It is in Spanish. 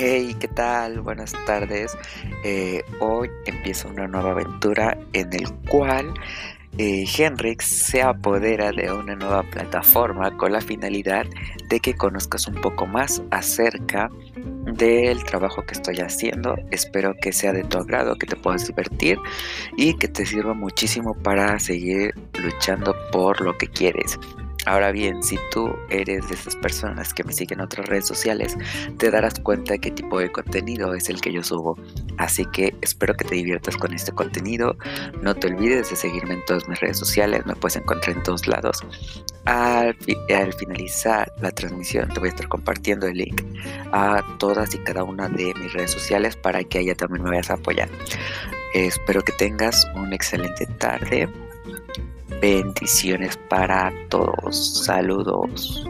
Hey, ¿qué tal? Buenas tardes. Eh, hoy empieza una nueva aventura en el cual eh, Henrik se apodera de una nueva plataforma con la finalidad de que conozcas un poco más acerca del trabajo que estoy haciendo. Espero que sea de tu agrado, que te puedas divertir y que te sirva muchísimo para seguir luchando por lo que quieres. Ahora bien, si tú eres de esas personas que me siguen en otras redes sociales, te darás cuenta de qué tipo de contenido es el que yo subo. Así que espero que te diviertas con este contenido. No te olvides de seguirme en todas mis redes sociales, me puedes encontrar en todos lados. Al, finalizar la transmisión te voy a estar compartiendo el link a todas y cada una de mis redes sociales para que allá también me vayas a apoyar. espero que tengas una excelente tarde Bendiciones para todos. Saludos.